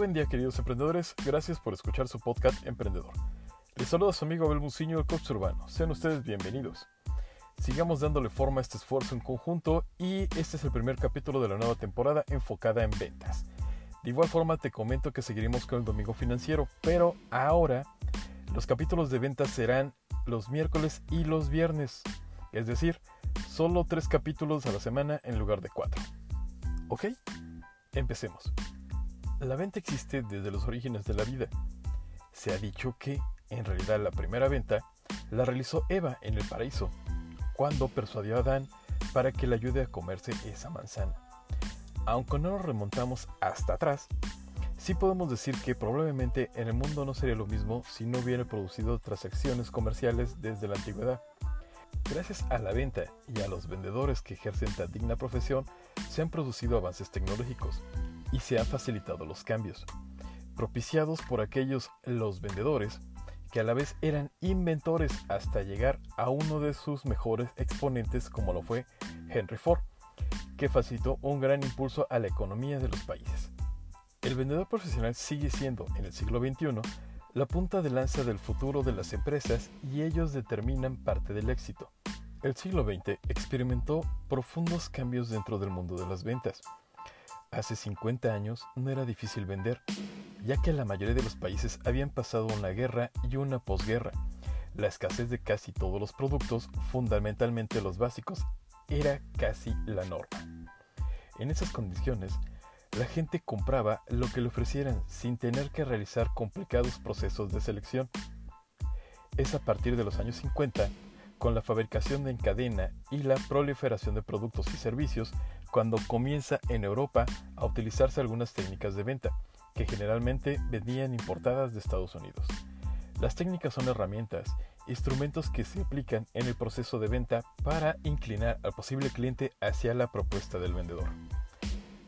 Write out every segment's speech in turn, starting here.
Buen día queridos emprendedores, gracias por escuchar su podcast Emprendedor. Les saluda su amigo Abel Muciño, el coach urbano. Sean ustedes bienvenidos. Sigamos dándole forma a este esfuerzo en conjunto y este es el primer capítulo de la nueva temporada enfocada en ventas. De igual forma te comento que seguiremos con el domingo financiero, pero ahora los capítulos de ventas serán los miércoles y los viernes, es decir, solo tres capítulos a la semana en lugar de cuatro. ¿Ok? Empecemos. La venta existe desde los orígenes de la vida. Se ha dicho que, en realidad, la primera venta la realizó Eva en el paraíso, cuando persuadió a Adán para que le ayude a comerse esa manzana. Aunque no nos remontamos hasta atrás, sí podemos decir que probablemente en el mundo no sería lo mismo si no hubiera producido transacciones comerciales desde la antigüedad. Gracias a la venta y a los vendedores que ejercen tan digna profesión, se han producido avances tecnológicos y se han facilitado los cambios, propiciados por aquellos los vendedores que a la vez eran inventores hasta llegar a uno de sus mejores exponentes como lo fue Henry Ford, que facilitó un gran impulso a la economía de los países. El vendedor profesional sigue siendo, en el siglo XXI, la punta de lanza del futuro de las empresas y ellos determinan parte del éxito. El siglo XX experimentó profundos cambios dentro del mundo de las ventas. Hace 50 años no era difícil vender, ya que la mayoría de los países habían pasado una guerra y una posguerra. La escasez de casi todos los productos, fundamentalmente los básicos, era casi la norma. En esas condiciones, la gente compraba lo que le ofrecieran sin tener que realizar complicados procesos de selección. Es a partir de los años 50, con la fabricación en cadena y la proliferación de productos y servicios, cuando comienza en Europa a utilizarse algunas técnicas de venta, que generalmente venían importadas de Estados Unidos. Las técnicas son herramientas, instrumentos que se aplican en el proceso de venta para inclinar al posible cliente hacia la propuesta del vendedor.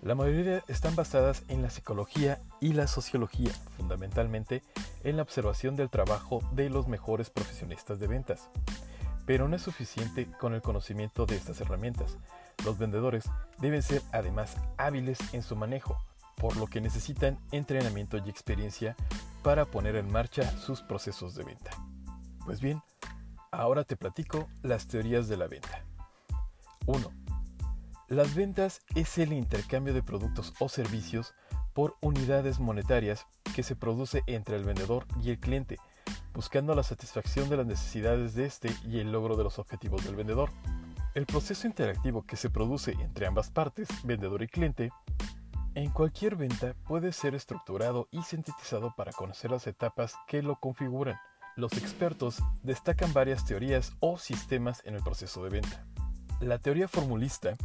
La mayoría están basadas en la psicología y la sociología, fundamentalmente en la observación del trabajo de los mejores profesionistas de ventas. Pero no es suficiente con el conocimiento de estas herramientas. Los vendedores deben ser además hábiles en su manejo, por lo que necesitan entrenamiento y experiencia para poner en marcha sus procesos de venta. Pues bien, ahora te platico las teorías de la venta. 1. Las ventas es el intercambio de productos o servicios por unidades monetarias que se produce entre el vendedor y el cliente, buscando la satisfacción de las necesidades de este y el logro de los objetivos del vendedor. El proceso interactivo que se produce entre ambas partes, vendedor y cliente, en cualquier venta puede ser estructurado y sintetizado para conocer las etapas que lo configuran. Los expertos destacan varias teorías o sistemas en el proceso de venta. La teoría formulista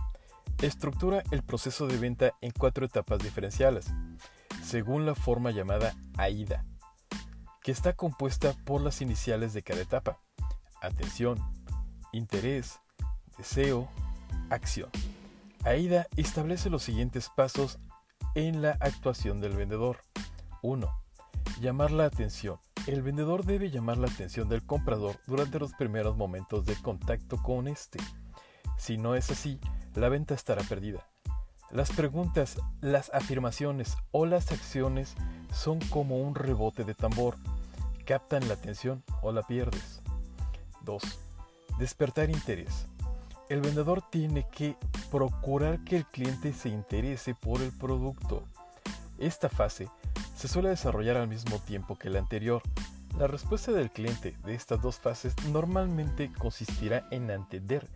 estructura el proceso de venta en cuatro etapas diferenciales, según la forma llamada AIDA, que está compuesta por las iniciales de cada etapa, atención, interés, deseo, acción. AIDA establece los siguientes pasos en la actuación del vendedor. 1. Llamar la atención. El vendedor debe llamar la atención del comprador durante los primeros momentos de contacto con este. Si no es así, la venta estará perdida. Las preguntas, las afirmaciones o las acciones son como un rebote de tambor. Captan la atención o la pierdes. 2. Despertar interés. El vendedor tiene que procurar que el cliente se interese por el producto. Esta fase se suele desarrollar al mismo tiempo que la anterior. La respuesta del cliente de estas dos fases normalmente consistirá en entender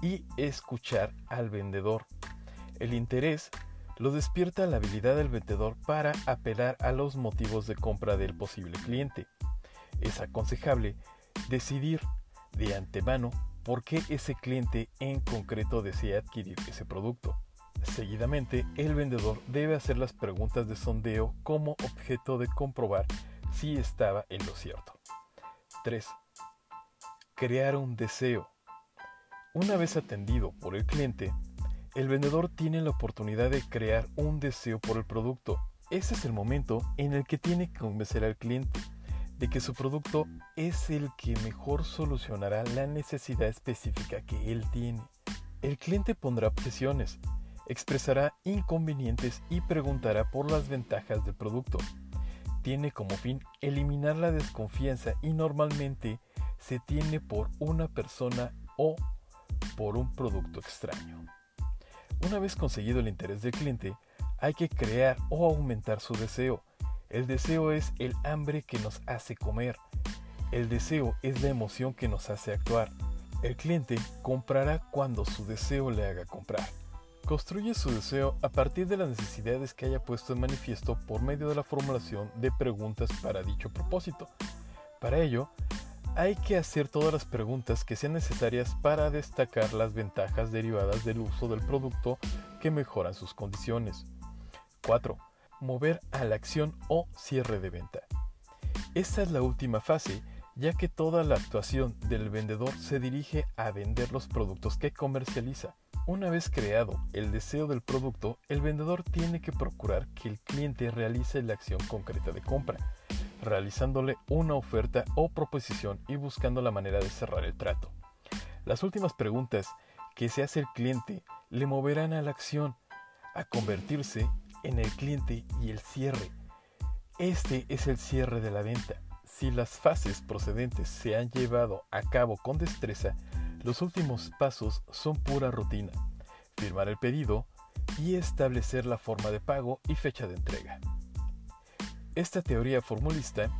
y escuchar al vendedor. El interés lo despierta la habilidad del vendedor para apelar a los motivos de compra del posible cliente. Es aconsejable decidir de antemano por qué ese cliente en concreto desea adquirir ese producto. Seguidamente, el vendedor debe hacer las preguntas de sondeo como objeto de comprobar si estaba en lo cierto. 3. Crear un deseo. Una vez atendido por el cliente, el vendedor tiene la oportunidad de crear un deseo por el producto. Ese es el momento en el que tiene que convencer al cliente de que su producto es el que mejor solucionará la necesidad específica que él tiene. El cliente pondrá objeciones, expresará inconvenientes y preguntará por las ventajas del producto. Tiene como fin eliminar la desconfianza y normalmente se tiene por una persona o por un producto extraño. Una vez conseguido el interés del cliente, hay que crear o aumentar su deseo. El deseo es el hambre que nos hace comer. El deseo es la emoción que nos hace actuar. El cliente comprará cuando su deseo le haga comprar. Construye su deseo a partir de las necesidades que haya puesto en manifiesto por medio de la formulación de preguntas para dicho propósito. Para ello, hay que hacer todas las preguntas que sean necesarias para destacar las ventajas derivadas del uso del producto que mejoran sus condiciones. 4. Mover a la acción o cierre de venta. Esta es la última fase, ya que toda la actuación del vendedor se dirige a vender los productos que comercializa. Una vez creado el deseo del producto, el vendedor tiene que procurar que el cliente realice la acción concreta de compra realizándole una oferta o proposición y buscando la manera de cerrar el trato. Las últimas preguntas que se hace el cliente le moverán a la acción, a convertirse en el cliente y el cierre. Este es el cierre de la venta. Si las fases procedentes se han llevado a cabo con destreza, los últimos pasos son pura rutina. Firmar el pedido y establecer la forma de pago y fecha de entrega. Esta teoría formulista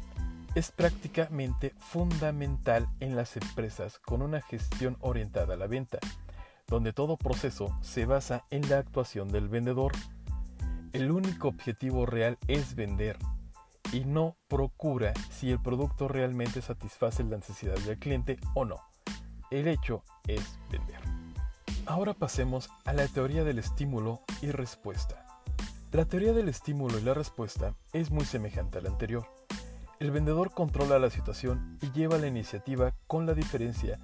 es prácticamente fundamental en las empresas con una gestión orientada a la venta, donde todo proceso se basa en la actuación del vendedor. El único objetivo real es vender y no procura si el producto realmente satisface la necesidad del cliente o no. El hecho es vender. Ahora pasemos a la teoría del estímulo y respuesta. La teoría del estímulo y la respuesta es muy semejante a la anterior. El vendedor controla la situación y lleva la iniciativa con la diferencia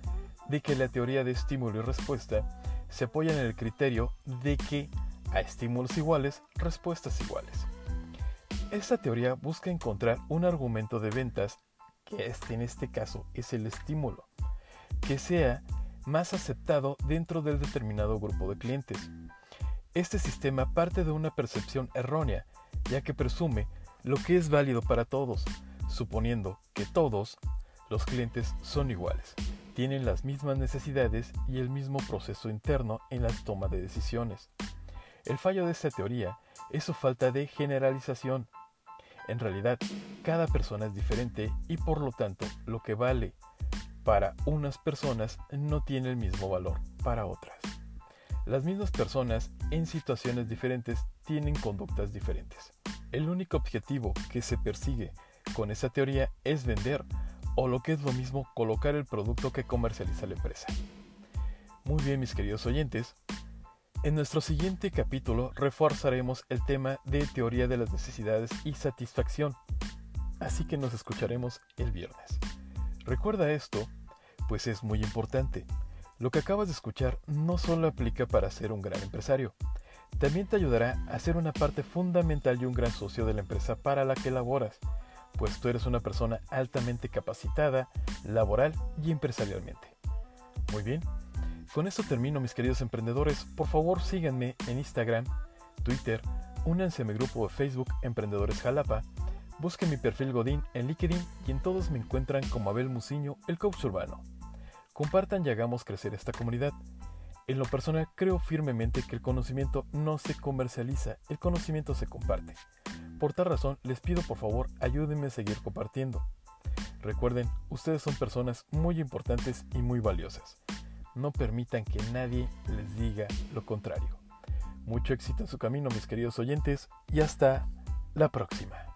de que la teoría de estímulo y respuesta se apoya en el criterio de que a estímulos iguales, respuestas iguales. Esta teoría busca encontrar un argumento de ventas, que este en este caso es el estímulo, que sea más aceptado dentro del determinado grupo de clientes. Este sistema parte de una percepción errónea, ya que presume lo que es válido para todos, suponiendo que todos los clientes son iguales, tienen las mismas necesidades y el mismo proceso interno en la toma de decisiones. El fallo de esta teoría es su falta de generalización. En realidad, cada persona es diferente y por lo tanto lo que vale para unas personas no tiene el mismo valor para otras. Las mismas personas en situaciones diferentes tienen conductas diferentes. El único objetivo que se persigue con esa teoría es vender o lo que es lo mismo colocar el producto que comercializa la empresa. Muy bien mis queridos oyentes, en nuestro siguiente capítulo reforzaremos el tema de teoría de las necesidades y satisfacción, así que nos escucharemos el viernes. Recuerda esto, pues es muy importante. Lo que acabas de escuchar no solo aplica para ser un gran empresario, también te ayudará a ser una parte fundamental y un gran socio de la empresa para la que laboras, pues tú eres una persona altamente capacitada, laboral y empresarialmente. Muy bien, con esto termino mis queridos emprendedores, por favor síganme en Instagram, Twitter, únanse a mi grupo de Facebook Emprendedores Jalapa, busquen mi perfil Godín en LinkedIn y en todos me encuentran como Abel Muciño, el coach urbano. Compartan y hagamos crecer esta comunidad. En lo personal creo firmemente que el conocimiento no se comercializa, el conocimiento se comparte. Por tal razón les pido por favor ayúdenme a seguir compartiendo. Recuerden, ustedes son personas muy importantes y muy valiosas. No permitan que nadie les diga lo contrario. Mucho éxito en su camino mis queridos oyentes y hasta la próxima.